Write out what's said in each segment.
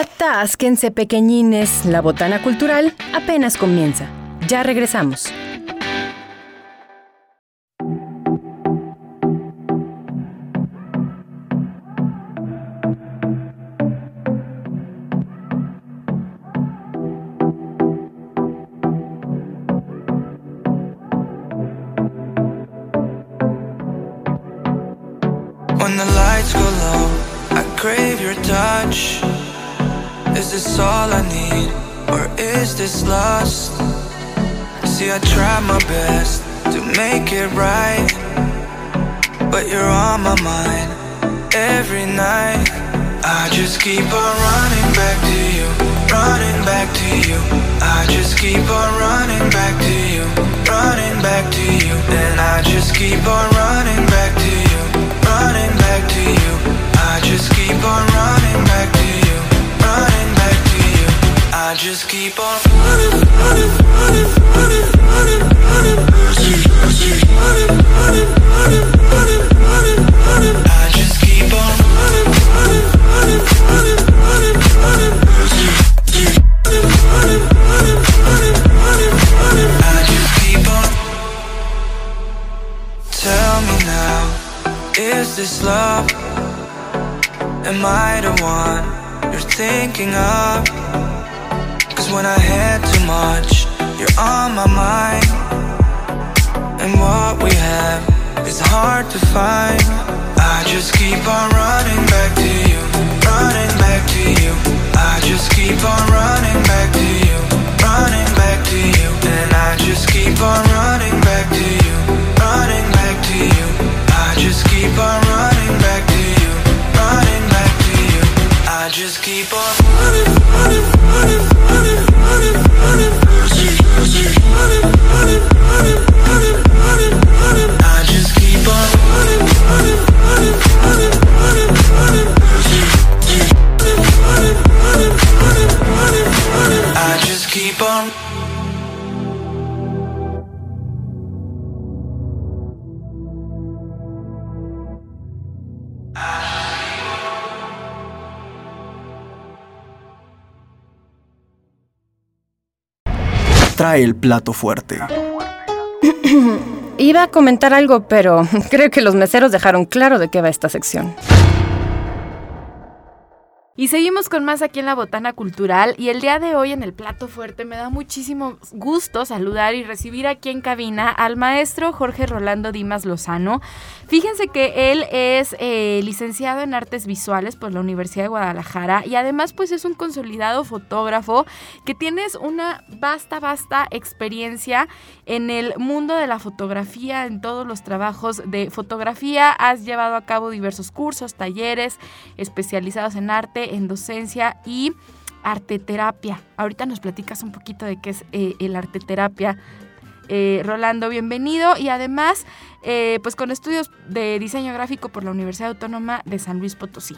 Atásquense pequeñines, la botana cultural apenas comienza. Ya regresamos. All I need, or is this lust? See, I try my best to make it right, but you're on my mind every night. I just keep on running back to you, running back to you. I just keep on running back to you, running back to you. And I just keep on running back to you, running back to you. I just keep on running back I just keep on running, running, running, running, running, running, running, running, running, running, running, running. I just keep on running, running, running, running, running, running, running, running, running, running, running. I just keep on. Tell me now, is this love? Am I the one you're thinking of? When I had too much, you're on my mind. And what we have is hard to find. I just keep on running back to you, running Trae el plato fuerte. Iba a comentar algo, pero creo que los meseros dejaron claro de qué va esta sección. Y seguimos con más aquí en la Botana Cultural y el día de hoy en el Plato Fuerte me da muchísimo gusto saludar y recibir aquí en cabina al maestro Jorge Rolando Dimas Lozano. Fíjense que él es eh, licenciado en artes visuales por la Universidad de Guadalajara y además pues es un consolidado fotógrafo que tienes una vasta, vasta experiencia en el mundo de la fotografía, en todos los trabajos de fotografía. Has llevado a cabo diversos cursos, talleres especializados en arte, en docencia y arteterapia. Ahorita nos platicas un poquito de qué es eh, el arteterapia. Eh, Rolando, bienvenido y además eh, pues con estudios de diseño gráfico por la Universidad Autónoma de San Luis Potosí.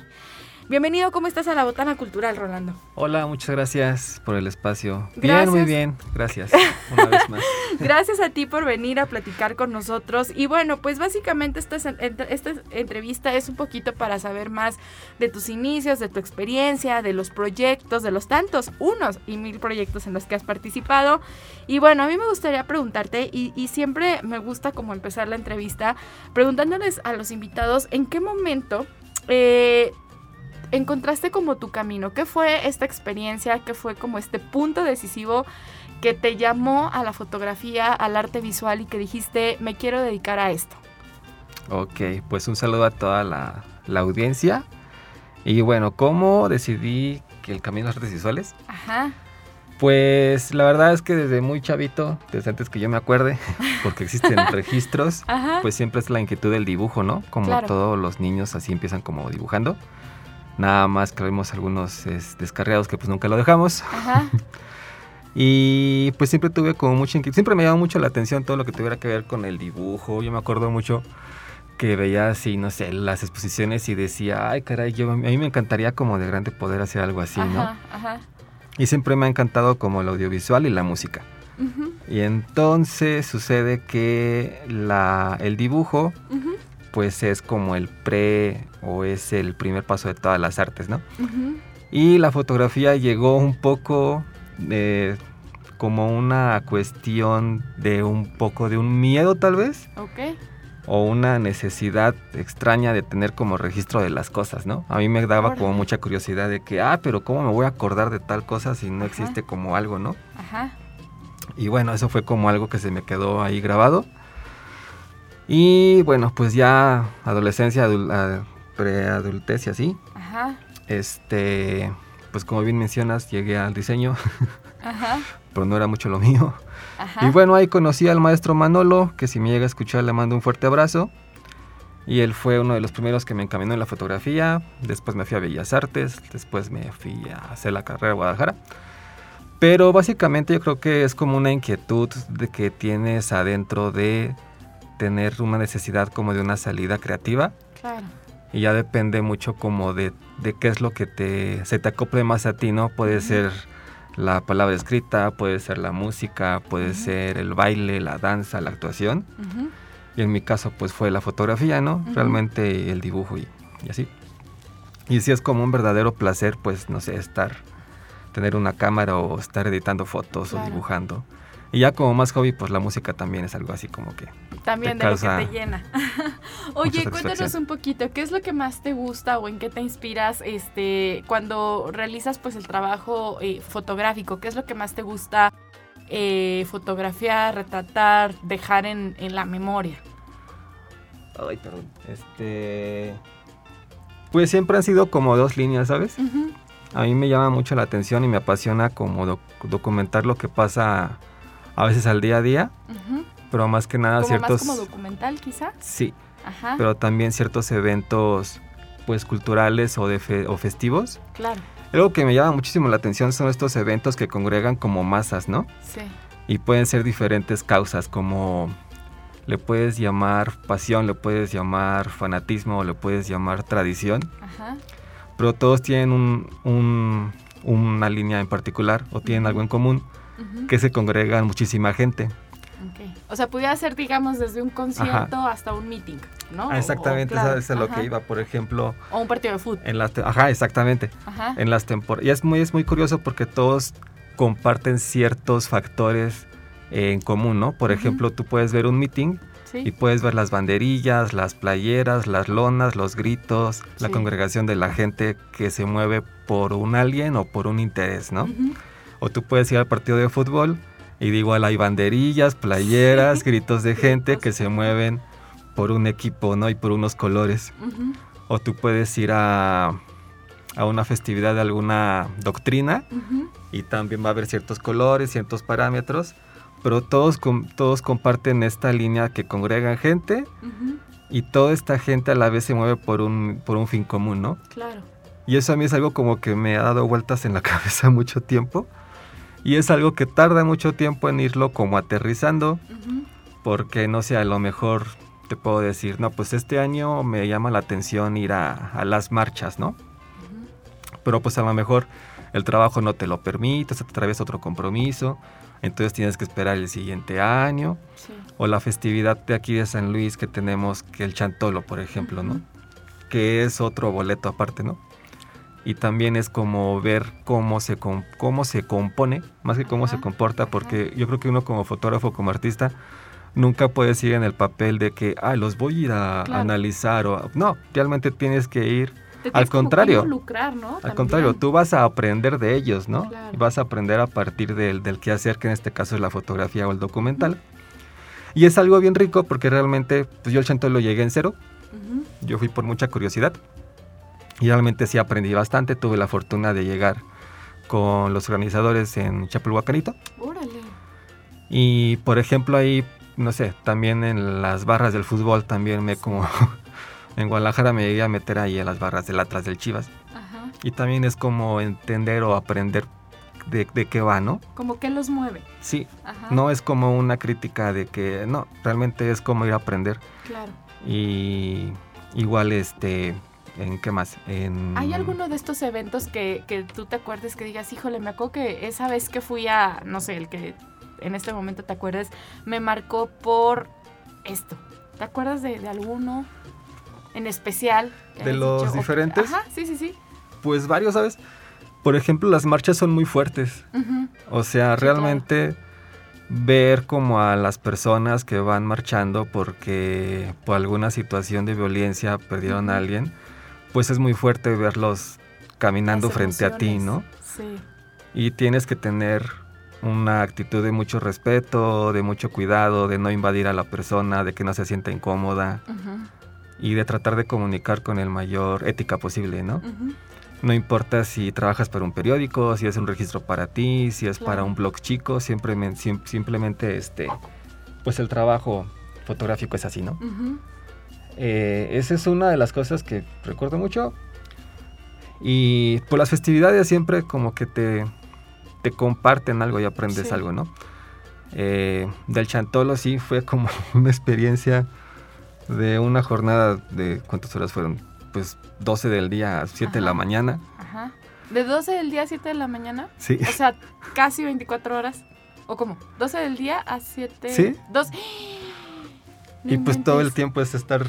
Bienvenido, ¿cómo estás a la Botana Cultural, Rolando? Hola, muchas gracias por el espacio. Gracias. Bien, muy bien, gracias. Una vez más. Gracias a ti por venir a platicar con nosotros. Y bueno, pues básicamente esta, esta entrevista es un poquito para saber más de tus inicios, de tu experiencia, de los proyectos, de los tantos, unos y mil proyectos en los que has participado. Y bueno, a mí me gustaría preguntarte, y, y siempre me gusta como empezar la entrevista, preguntándoles a los invitados en qué momento... Eh, encontraste como tu camino? ¿Qué fue esta experiencia? ¿Qué fue como este punto decisivo que te llamó a la fotografía, al arte visual y que dijiste, me quiero dedicar a esto? Ok, pues un saludo a toda la, la audiencia. Y bueno, ¿cómo decidí que el camino las artes visuales? Ajá. Pues la verdad es que desde muy chavito, desde antes que yo me acuerde, porque existen registros, Ajá. pues siempre es la inquietud del dibujo, ¿no? Como Claro. todos los niños así empiezan como dibujando. Nada más que algunos es, descarriados que pues nunca lo dejamos. Ajá. Y pues siempre tuve como mucha inquietud, siempre me llamó mucho la atención todo lo que tuviera que ver con el dibujo. Yo me acuerdo mucho que veía así, no sé, las exposiciones y decía, ay caray, yo, a mí me encantaría como de grande poder hacer algo así, ¿no? Ajá. Y siempre me ha encantado como el audiovisual y la música. Y entonces sucede que la, el dibujo pues es como el pre o es el primer paso de todas las artes, ¿no? Y la fotografía llegó un poco eh, como una cuestión de un poco de un miedo tal vez. Ok. O una necesidad extraña de tener como registro de las cosas, ¿no? A mí me daba como mucha curiosidad de que, ah, pero ¿cómo me voy a acordar de tal cosa si no Ajá. existe como algo, ¿no? Ajá. Y bueno, eso fue como algo que se me quedó ahí grabado. Y bueno, pues ya adolescencia, preadultez y así. Ajá. Este, pues como bien mencionas, llegué al diseño, Ajá. pero no era mucho lo mío. Ajá. Y bueno, ahí conocí al maestro Manolo, que si me llega a escuchar le mando un fuerte abrazo. Y él fue uno de los primeros que me encaminó en la fotografía. Después me fui a Bellas Artes, después me fui a hacer la carrera de Guadalajara. Pero básicamente yo creo que es como una inquietud de que tienes adentro de tener una necesidad como de una salida creativa. Claro. Y ya depende mucho como de, de qué es lo que te, se te acople más a ti, ¿no? Puede ser la palabra escrita, puede ser la música, puede ser el baile, la danza, la actuación. Ujú. Y en mi caso pues fue la fotografía, ¿no? Realmente el dibujo y, y así. Y sí es como un verdadero placer pues, no sé, estar, tener una cámara o estar editando fotos Claro. o dibujando. Y ya como más hobby pues la música también es algo así como que... También te de lo que te llena. Oye, cuéntanos un poquito, ¿qué es lo que más te gusta o en qué te inspiras este, cuando realizas pues el trabajo eh, fotográfico? ¿Qué es lo que más te gusta eh, fotografiar, retratar, dejar en, en la memoria? Ay, perdón. Este... Pues siempre han sido como dos líneas, ¿sabes? A mí me llama mucho la atención y me apasiona como doc- documentar lo que pasa a veces al día a día, ujú. pero más que nada Como ciertos... más como documental quizá. Sí, Ajá, pero también ciertos eventos pues culturales o, de fe- o festivos. claro, Algo que me llama muchísimo la atención son estos eventos que congregan como masas, ¿no? sí. Y pueden ser diferentes causas, como le puedes llamar pasión, le puedes llamar fanatismo, le puedes llamar tradición, Ajá, pero todos tienen un- un- una línea en particular o tienen algo en común, que se congregan muchísima gente. ok. O sea, pudiera ser, digamos, desde un concierto hasta un meeting, ¿no? O- o, Exactamente, claro, eso es a lo ajá. que iba, por ejemplo, O un partido de fútbol. en las... Ajá, exactamente. Ajá. en las temporadas. Y es muy, es muy curioso porque todos comparten ciertos factores eh, en común, ¿no? Por ejemplo, tú puedes ver un meeting Sí. y puedes ver las banderillas, las playeras, las lonas, los gritos, la Sí. congregación de la gente que se mueve por un alguien o por un interés, ¿no? O tú puedes ir al partido de fútbol y de igual hay banderillas, playeras, Sí. gritos de gente que se mueven por un equipo, ¿no? Y por unos colores. O tú puedes ir a, a una festividad de alguna doctrina y también va a haber ciertos colores, ciertos parámetros, pero todos, todos comparten esta línea que congregan gente y toda esta gente a la vez se mueve por un, por un fin común, ¿no? Claro. Y eso a mí es algo como que me ha dado vueltas en la cabeza mucho tiempo y es algo que tarda mucho tiempo en irlo como aterrizando porque no sé, a lo mejor te puedo decir, no, pues este año me llama la atención ir a, a las marchas, ¿no? Pero pues a lo mejor el trabajo no te lo permite, se te atraviesa otro compromiso, entonces tienes que esperar el siguiente año, Sí. o la festividad de aquí de San Luis que tenemos, que el Chantolo, por ejemplo, ¿no? Que es otro boleto aparte, ¿no? Y también es como ver cómo se, cómo se compone, más que cómo se comporta, porque yo creo que uno como fotógrafo, como artista, nunca puedes ir en el papel de que, ah, los voy a ir a Claro. analizar, o no, realmente tienes que ir Te Al contrario. involucrar, ¿no? al También. contrario, tú vas a aprender de ellos, ¿no? Claro. Y vas a aprender a partir del, del quehacer, que en este caso es la fotografía o el documental. Y es algo bien rico porque realmente, pues yo el chanto lo llegué en cero. Ujú. Yo fui por mucha curiosidad. Y realmente sí aprendí bastante. Tuve la fortuna de llegar con los organizadores en Chapulhuacanito. Órale. Y por ejemplo ahí, no sé, también en las barras del fútbol también me como... en Guadalajara me llegué a meter ahí en las barras del Atlas del Chivas. Ajá. Y también es como entender o aprender de, de qué va, ¿no? Como que los mueve. Sí, Ajá. no es como una crítica de que no, realmente es como ir a aprender. Claro. Y igual, este, ¿en qué más? En... ¿Hay alguno de estos eventos que, que tú te acuerdes que digas, híjole, me acuerdo que esa vez que fui a, no sé, el que en este momento te acuerdes, me marcó por esto? ¿Te acuerdas de, de alguno en especial? ¿De los diferentes? Ajá, sí, sí, sí. Pues varios, ¿sabes? Por ejemplo, las marchas son muy fuertes. O sea, Sí, realmente ver como a las personas que van marchando porque por alguna situación de violencia perdieron a alguien, pues es muy fuerte verlos caminando frente a ti. ¿no? Sí. Y tienes que tener una actitud de mucho respeto, de mucho cuidado, de no invadir a la persona, de que no se sienta incómoda y de tratar de comunicar con el mayor ética posible, ¿no? No importa si trabajas para un periódico, si es un registro para ti, si es para un blog chico, siempre, men- sim- simplemente este, pues el trabajo fotográfico es así, ¿no? Eh, esa es una de las cosas que recuerdo mucho. Y por las festividades siempre como que te, te comparten algo y aprendes Sí. algo, ¿no? Eh, del Chantolo sí fue como una experiencia de una jornada de, ¿cuántas horas fueron? Pues 12 del día a 7 de la Ajá. mañana. Ajá. ¿De 12 del día a 7 de la mañana? Sí. O sea, casi 24 horas. ¿O cómo? ¿12 del día a 7? Sí. Dos. Y pues todo el tiempo es estar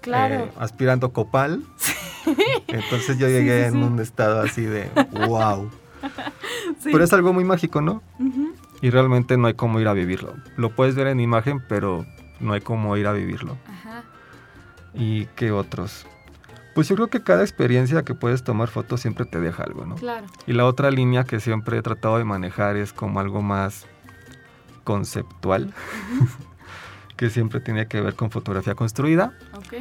Claro. eh, aspirando copal. Entonces yo llegué sí, en un estado así de wow. Pero es algo muy mágico, ¿no? Y realmente no hay cómo ir a vivirlo. Lo puedes ver en imagen, pero no hay cómo ir a vivirlo. Ajá. ¿Y qué otros? Pues yo creo que cada experiencia que puedes tomar fotos siempre te deja algo, ¿no? Claro. Y la otra línea que siempre he tratado de manejar es como algo más conceptual, que siempre tiene que ver con fotografía construida Ok.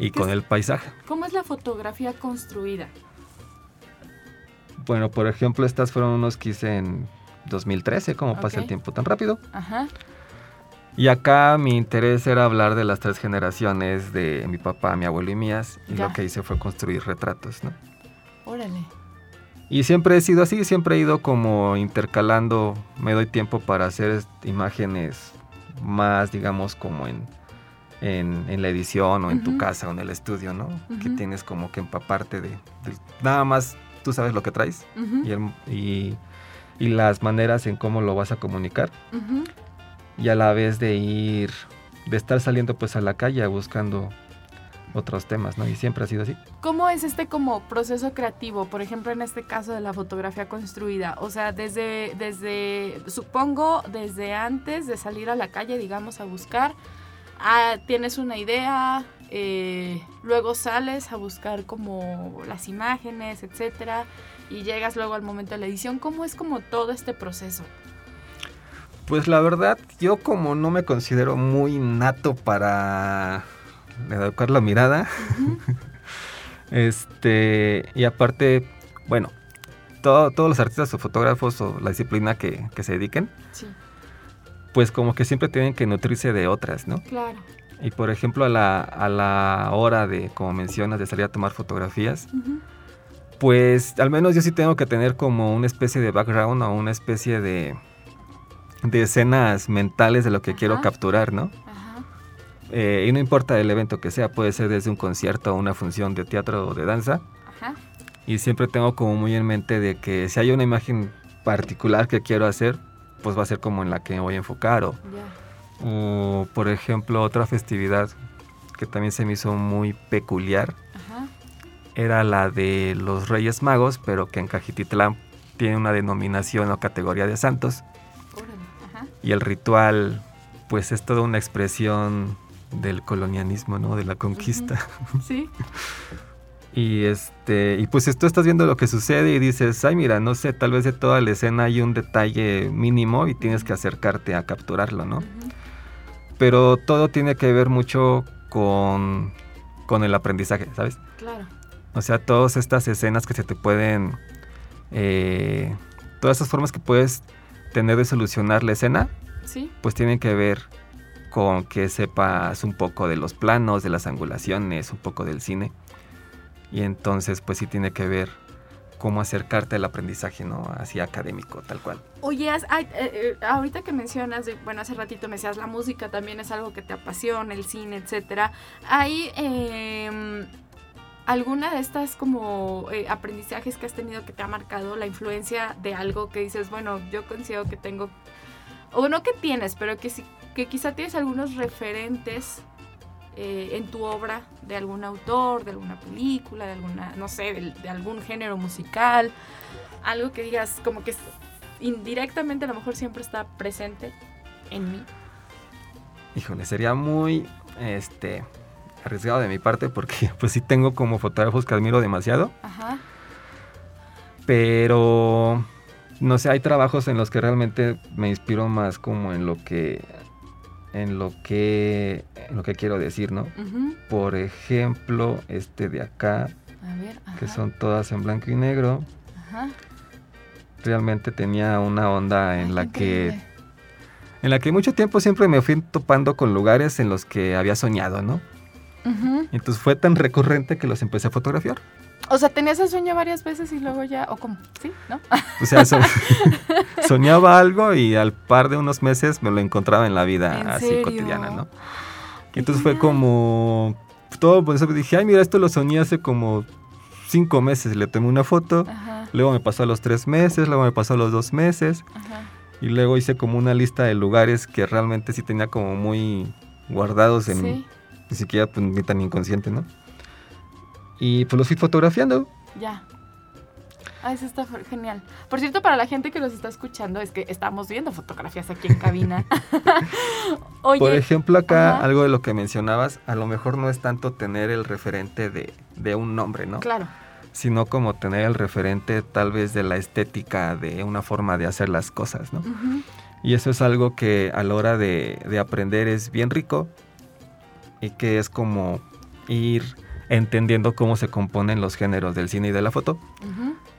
y ¿Qué con es? el paisaje. ¿Cómo es la fotografía construida? Bueno, por ejemplo, estas fueron unos que hice en 2013, como pasa el tiempo tan rápido. Ajá. Y acá mi interés era hablar de las tres generaciones de mi papá, mi abuelo y mías. Y Ya. lo que hice fue construir retratos, ¿no? Órale. Y siempre he sido así, siempre he ido como intercalando, me doy tiempo para hacer imágenes más, digamos, como en, en, en la edición o en tu casa o en el estudio, ¿no? Que tienes como que empaparte de, de- Nada más tú sabes lo que traes y, el- y, y las maneras en cómo lo vas a comunicar. y a la vez de ir, de estar saliendo pues a la calle buscando otros temas, ¿no? Y siempre ha sido así. ¿Cómo es este como proceso creativo? Por ejemplo, en este caso de la fotografía construida. O sea, desde, desde, supongo, desde antes de salir a la calle, digamos, a buscar, ah, tienes una idea, eh, luego sales a buscar como las imágenes, etcétera, y llegas luego al momento de la edición. ¿Cómo es como todo este proceso? Pues la verdad, yo como no me considero muy nato para educar la mirada, este, y aparte, bueno, todo- todos los artistas o fotógrafos o la disciplina que, que se dediquen, Sí, pues como que siempre tienen que nutrirse de otras, ¿no? claro. Y por ejemplo, a la, a la hora de, como mencionas, de salir a tomar fotografías, Pues al menos yo sí tengo que tener como una especie de background o una especie de, de escenas mentales de lo que quiero capturar, ¿no? Eh, y no importa el evento que sea, puede ser desde un concierto o una función de teatro o de danza. Ajá. Y siempre tengo como muy en mente de que si hay una imagen particular que quiero hacer, pues va a ser como en la que me voy a enfocar. O, por ejemplo, otra festividad que también se me hizo muy peculiar Ajá. era la de los Reyes Magos, pero que en Cajititlán tiene una denominación o categoría de santos. Ajá. Y el ritual, pues es toda una expresión del colonialismo, ¿no? De la conquista. Sí. Y este, y pues tú estás viendo lo que sucede y dices, ay mira, no sé, tal vez de toda la escena hay un detalle mínimo y tienes que acercarte a capturarlo, ¿no? Pero todo tiene que ver mucho con, con el aprendizaje, ¿sabes? Claro. O sea, todas estas escenas que se te pueden... eh, todas esas formas que puedes tener de solucionar la escena, Sí. pues tienen que ver con que sepas un poco de los planos, de las angulaciones, un poco del cine. Y entonces, pues sí tiene que ver cómo acercarte al aprendizaje, ¿no? Así académico, tal cual. Oye, eh, eh, ahorita que mencionas, bueno, hace ratito me decías, la música también es algo que te apasiona, el cine, etcétera. ¿Hay em, alguna de estas como eh, aprendizajes que has tenido que te ha marcado la influencia de algo que dices, bueno, yo considero que tengo, o no que tienes, pero que, sí, que quizá tienes algunos referentes eh, en tu obra de algún autor, de alguna película, de alguna, no sé, de, de algún género musical, algo que digas como que indirectamente a lo mejor siempre está presente en mí. Híjole, sería muy este arriesgado de mi parte porque pues sí tengo como fotógrafos que admiro demasiado, Ajá. pero no sé, hay trabajos en los que realmente me inspiro más como en lo que en lo que en lo que quiero decir, ¿no? Por ejemplo, este de acá, A ver, ajá. que son todas en blanco y negro, Ajá. realmente tenía una onda en la que en la que mucho tiempo siempre me fui topando con lugares en los que había soñado, ¿no? Entonces fue tan recurrente que los empecé a fotografiar. O sea, tenías el sueño varias veces y luego ya, o cómo, ¿sí? ¿No? O sea, so- soñaba algo y al par de unos meses me lo encontraba en la vida ¿En así serio? cotidiana, ¿no? Y entonces fue como todo por eso dije, ay, mira, esto lo soñé hace como cinco meses. Le tomé una foto, Ajá, luego me pasó a los tres meses, luego me pasó a los dos meses. ajá. Y luego hice como una lista de lugares que realmente sí tenía como muy guardados en Sí, ni siquiera pues, ni tan inconsciente, ¿no? Y pues los fui fotografiando. ya. Ah, eso está genial. Por cierto, para la gente que los está escuchando, es que estamos viendo fotografías aquí en cabina. Oye, Por ejemplo, acá ajá. algo de lo que mencionabas, a lo mejor no es tanto tener el referente de, de un nombre, ¿no? claro, Sino como tener el referente tal vez de la estética, de una forma de hacer las cosas, ¿no? Y eso es algo que a la hora de, de aprender es bien rico y que es como ir entendiendo cómo se componen los géneros del cine y de la foto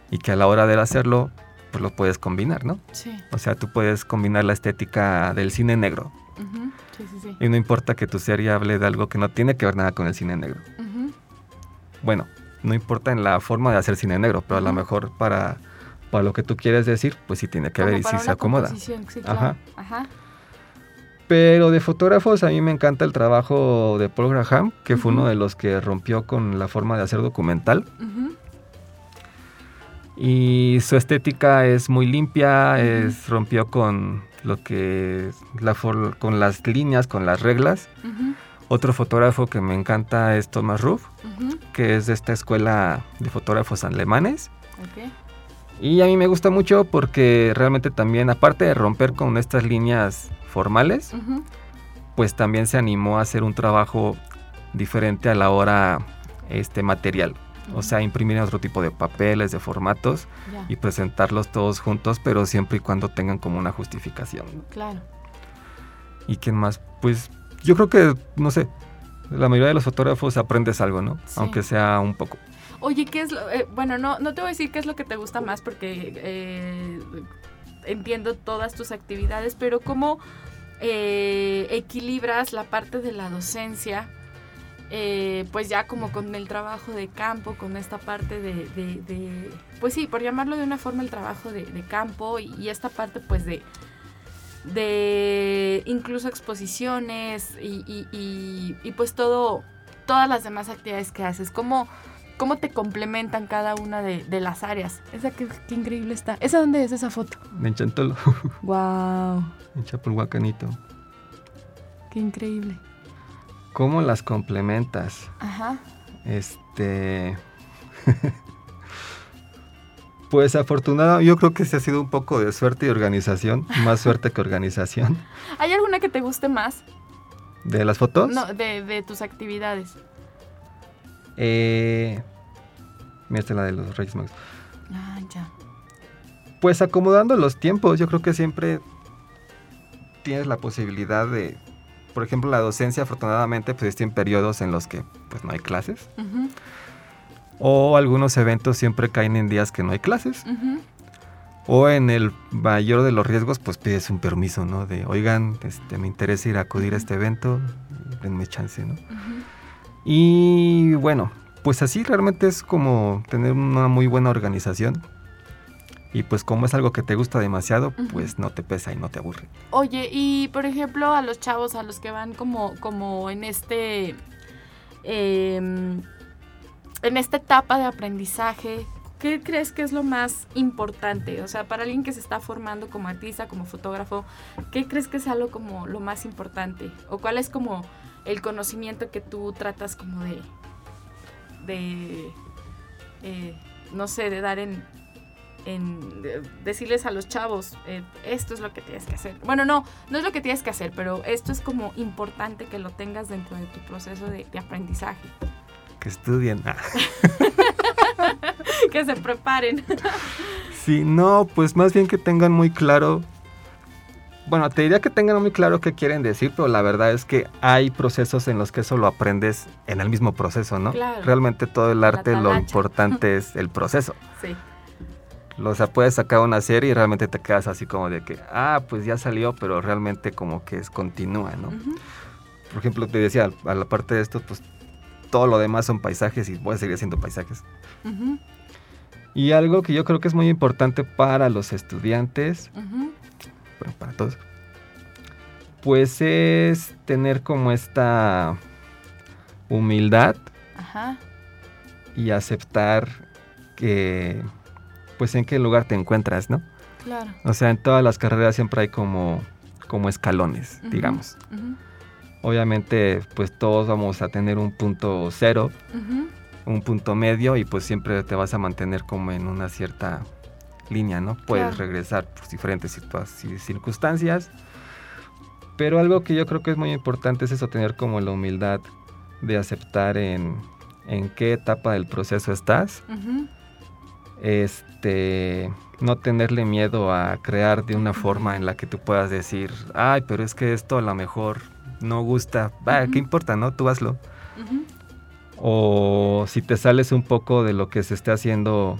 y que a la hora de hacerlo pues lo puedes combinar, ¿no? sí, O sea, tú puedes combinar la estética del cine negro sí, sí, sí. y no importa que tu serie hable de algo que no tiene que ver nada con el cine negro. Bueno, no importa en la forma de hacer cine negro, pero a lo mejor para, para lo que tú quieres decir, pues sí tiene que como ver y sí se acomoda. sí, Ajá. claro. Ajá. Pero de fotógrafos a mí me encanta el trabajo de Paul Graham, que fue uno de los que rompió con la forma de hacer documental. ujú, Y su estética es muy limpia, es, rompió con lo que la for- con las líneas, con las reglas. Otro fotógrafo que me encanta es Thomas Ruff, que es de esta escuela de fotógrafos alemanes. Y a mí me gusta mucho porque realmente también, aparte de romper con estas líneas formales, pues también se animó a hacer un trabajo diferente a la hora este material. O sea, imprimir en otro tipo de papeles, de formatos y presentarlos todos juntos, pero siempre y cuando tengan como una justificación. claro. ¿Y quién más? Pues yo creo que, no sé, la mayoría de los fotógrafos aprendes algo, ¿no? Sí. Aunque sea un poco. Oye, ¿qué es lo...? eh, bueno, no, no te voy a decir qué es lo que te gusta más porque eh, entiendo todas tus actividades, pero ¿cómo eh, equilibras la parte de la docencia? eh, pues ya como con el trabajo de campo, con esta parte de, pues sí, por llamarlo de una forma, el trabajo de, campo y, esta parte pues de, de incluso exposiciones y- y, pues todo, todas las demás actividades que haces, ¿cómo, cómo te complementan cada una de, de las áreas? Esa qué increíble está. ¿Esa dónde es esa foto? En Chantolo, Wow, en Chapulhuacanito. qué increíble. ¿Cómo las complementas? Ajá. Este. pues afortunado, yo creo que sí ha sido un poco de suerte y organización, más suerte que organización. ¿Hay alguna que te guste más? De las fotos, No, de, de tus actividades. eh, es la de los Reyes Magos. Ah, ya. Pues acomodando los tiempos, yo creo que siempre tienes la posibilidad de, por ejemplo, la docencia afortunadamente pues está en periodos en los que pues no hay clases. O algunos eventos siempre caen en días que no hay clases. O en el mayor de los riesgos, pues pides un permiso, ¿no? De, oigan, este, me interesa ir a acudir a este evento, denme chance, ¿no? Y bueno, pues así realmente es como tener una muy buena organización. Y pues como es algo que te gusta demasiado, pues no te pesa y no te aburre. Oye, y por ejemplo, a los chavos, a los que van como, como en este. em, en esta etapa de aprendizaje, ¿qué crees que es lo más importante? O sea, para alguien que se está formando como artista, como fotógrafo, ¿qué crees que sea lo como lo más importante? ¿O cuál es como el conocimiento que tú tratas como de, de eh, no sé, de dar en, en de- decirles a los chavos, eh, esto es lo que tienes que hacer. Bueno, no, no es lo que tienes que hacer, pero esto es como importante que lo tengas dentro de tu proceso de, de aprendizaje. Que estudien. Ah. que se preparen. Sí, no, pues más bien que tengan muy claro. Bueno, te diría que tengan muy claro qué quieren decir, pero la verdad es que hay procesos en los que eso lo aprendes en el mismo proceso, ¿no? Claro. Realmente todo el arte lo importante es el proceso. Sí. O sea, puedes sacar una serie y realmente te quedas así como de que, ah, pues ya salió, pero realmente como que es continúa, ¿no? Por ejemplo, te decía, a la parte de esto, pues todo lo demás son paisajes y voy a seguir haciendo paisajes. Ujú. Y algo que yo creo que es muy importante para los estudiantes, Ujú. Bueno, para todos, pues es tener como esta humildad Ajá. y aceptar que, pues en qué lugar te encuentras, ¿no? Claro. O sea, en todas las carreras siempre hay como, como escalones, digamos. Obviamente, pues todos vamos a tener un punto cero, un punto medio y pues siempre te vas a mantener como en una cierta línea, ¿no? Puedes Claro. regresar por diferentes circunstancias. Pero algo que yo creo que es muy importante es eso, tener como la humildad de aceptar en, en qué etapa del proceso estás. Este, no tenerle miedo a crear de una forma en la que tú puedas decir, ay, pero es que esto a lo mejor no gusta. Va. ¿qué importa, no? Tú hazlo. O si te sales un poco de lo que se esté haciendo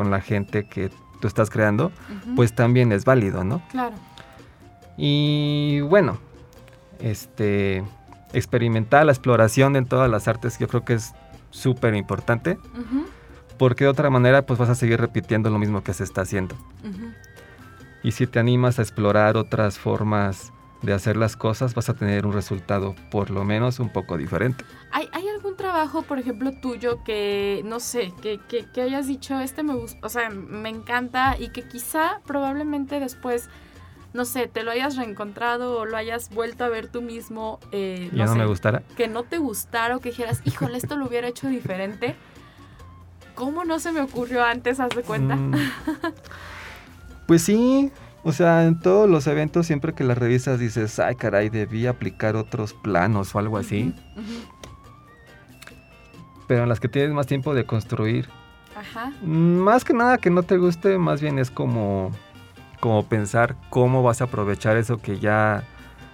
con la gente que tú estás creando, pues también es válido, ¿no? Claro. Y bueno, este, experimentar la exploración en todas las artes yo creo que es súper importante, porque de otra manera pues vas a seguir repitiendo lo mismo que se está haciendo. Y si te animas a explorar otras formas de hacer las cosas, vas a tener un resultado por lo menos un poco diferente. ¿Hay, hay algún trabajo, por ejemplo, tuyo que, no sé, que, que, que hayas dicho, este me gusta, o sea, me encanta y que quizá probablemente después, no sé, te lo hayas reencontrado o lo hayas vuelto a ver tú mismo, eh, Ya no sé, me gustará. que no te gustara o que dijeras, híjole, esto lo hubiera hecho diferente? ¿Cómo no se me ocurrió antes, haz de cuenta? Mm. Pues sí, o sea, en todos los eventos siempre que las revisas dices, ay caray, debí aplicar otros planos o algo así. Pero en las que tienes más tiempo de construir, Ajá. más que nada que no te guste, más bien es como, como pensar cómo vas a aprovechar eso que ya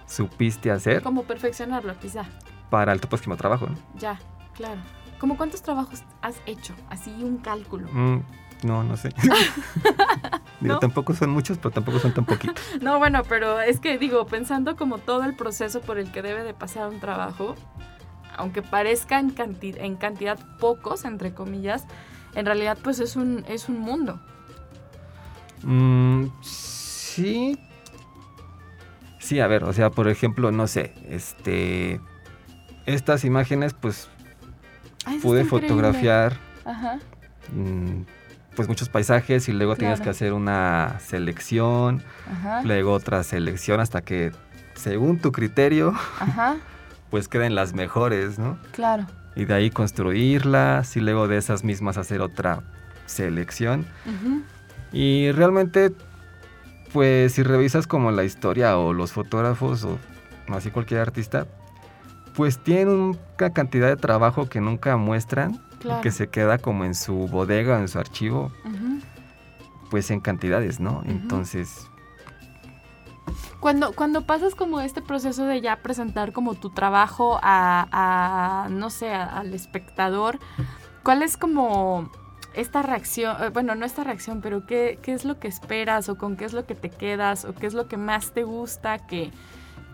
supiste hacer Como perfeccionarlo, quizá. para el próximo trabajo. ¿no? Ya, claro. ¿Cómo cuántos trabajos has hecho? Así un cálculo. Mm, no, no sé. Digo, ¿No? tampoco son muchos, pero tampoco son tan poquitos. No, bueno, pero es que digo, pensando como todo el proceso por el que debe de pasar un trabajo, aunque parezca en, canti- en cantidad pocos, entre comillas, en realidad pues es un, es un mundo. Mm, sí. Sí, a ver, o sea, por ejemplo, no sé, este. Estas imágenes, pues Ay, pude fotografiar Ajá, mm, pues muchos paisajes y luego tienes Claro. que hacer una selección, ajá, luego otra selección hasta que, según tu criterio, ajá, pues queden las mejores, ¿no? claro. Y de ahí construirlas y luego de esas mismas hacer otra selección. Y realmente, pues si revisas como la historia o los fotógrafos o así cualquier artista, pues tienen una cantidad de trabajo que nunca muestran, Claro. que se queda como en su bodega, en su archivo, pues en cantidades, ¿no? Entonces, Cuando, cuando pasas como este proceso de ya presentar como tu trabajo a, a, no sé, al espectador, ¿cuál es como esta reacción? Eh, Bueno, no esta reacción, pero ¿qué, qué es lo que esperas o con qué es lo que te quedas o qué es lo que más te gusta que,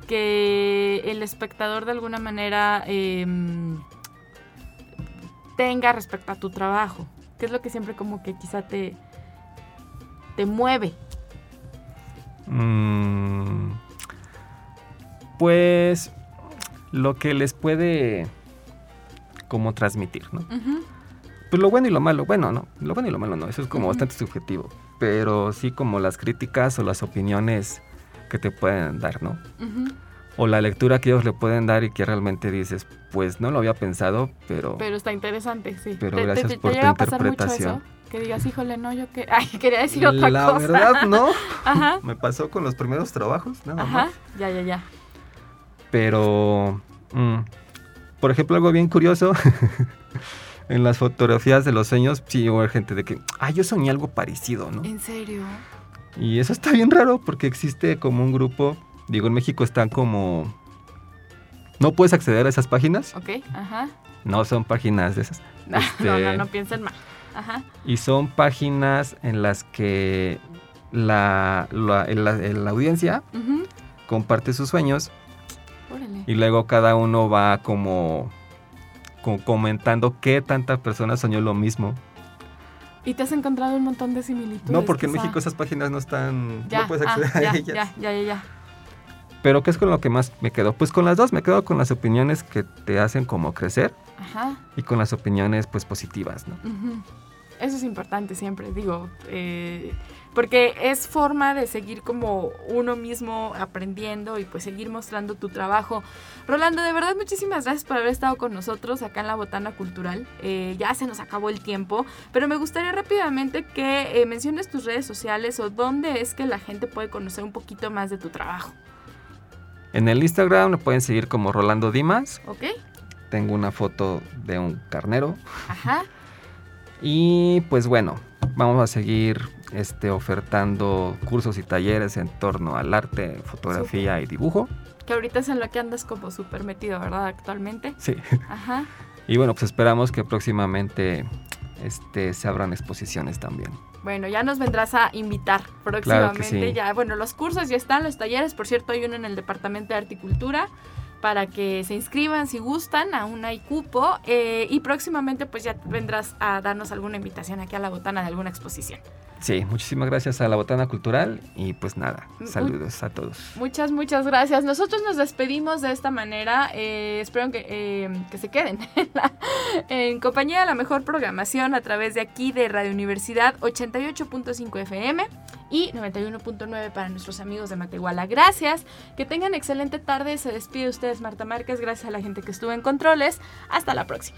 que el espectador de alguna manera em, tenga respecto a tu trabajo? ¿Qué es lo que siempre como que quizá te, te mueve? Mm, pues lo que les puede como transmitir, ¿no? Pues lo bueno y lo malo, bueno, no, lo bueno y lo malo no, eso es como bastante subjetivo, pero sí como las críticas o las opiniones que te pueden dar, ¿no? o la lectura que ellos le pueden dar y que realmente dices, pues no lo había pensado, pero... Pero está interesante, sí. Pero ¿Te- gracias te, te por tu mucho interpretación. eso? Que digas, híjole, no, yo que... Ay, quería decir otra la cosa. verdad no. Ajá, Me pasó con los primeros trabajos, nada ajá, más. ya, ya, ya. Pero, mm, por ejemplo, algo bien curioso, en las fotografías de los sueños, sí hubo gente de que, ah, yo soñé algo parecido, ¿no? ¿En serio? Y eso está bien raro porque existe como un grupo, digo, en México están como... No puedes acceder a esas páginas, Ok, ajá. no son páginas de esas. No, Este- no, no, no piensen mal. Ajá. Y son páginas en las que la, la, la- la audiencia comparte sus sueños Órale. y luego cada uno va como, como comentando qué tanta persona soñó lo mismo. ¿Y te has encontrado un montón de similitudes? No, porque en? México esas páginas no están... Ya, no puedes ah, acceder ya, a ellas. ya, ya, ya, ya. Pero ¿qué es con lo que más me quedo? Pues con las dos, me quedo con las opiniones que te hacen como crecer Ajá. y con las opiniones pues positivas, ¿no? Eso es importante siempre, digo, eh, porque es forma de seguir como uno mismo aprendiendo y pues seguir mostrando tu trabajo. Rolando, de verdad muchísimas gracias por haber estado con nosotros acá en la Botana Cultural. Eh, ya se nos acabó el tiempo, pero me gustaría rápidamente que eh, menciones tus redes sociales o dónde es que la gente puede conocer un poquito más de tu trabajo, En el Instagram me pueden seguir como Rolando Dimas. ¿ok? Tengo una foto de un carnero. Ajá. Y pues bueno, vamos a seguir este, ofertando cursos y talleres en torno al arte, fotografía y dibujo. Que ahorita es en lo que andas como súper metido, ¿verdad? Actualmente. Sí. Ajá. Y bueno, pues esperamos que próximamente este, se abran exposiciones también. Bueno, ya nos vendrás a invitar próximamente. sí. Ya, bueno, los cursos ya están, los talleres, por cierto, hay uno en el Departamento de Arte y Cultura para que se inscriban si gustan, aún hay cupo. eh, y próximamente pues ya vendrás a darnos alguna invitación aquí a la botana de alguna exposición. Sí, muchísimas gracias a la Botana Cultural y pues nada, saludos a todos. Muchas, muchas gracias. Nosotros nos despedimos de esta manera. eh, espero que, eh, que se queden en, la- en compañía de la mejor programación a través de aquí de Radio Universidad 88.5 FM y 91.9 para nuestros amigos de Matehuala. Gracias. Que tengan excelente tarde. Se despide de ustedes Marta Márquez. Gracias a la gente que estuvo en controles. Hasta la próxima.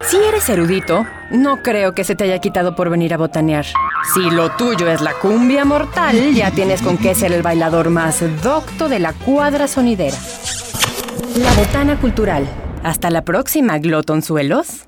Si eres erudito, no creo que se te haya quitado por venir a botanear. Si lo tuyo es la cumbia mortal, ya tienes con qué ser el bailador más docto de la cuadra sonidera. La Botana Cultural. Hasta la próxima, glotonzuelos.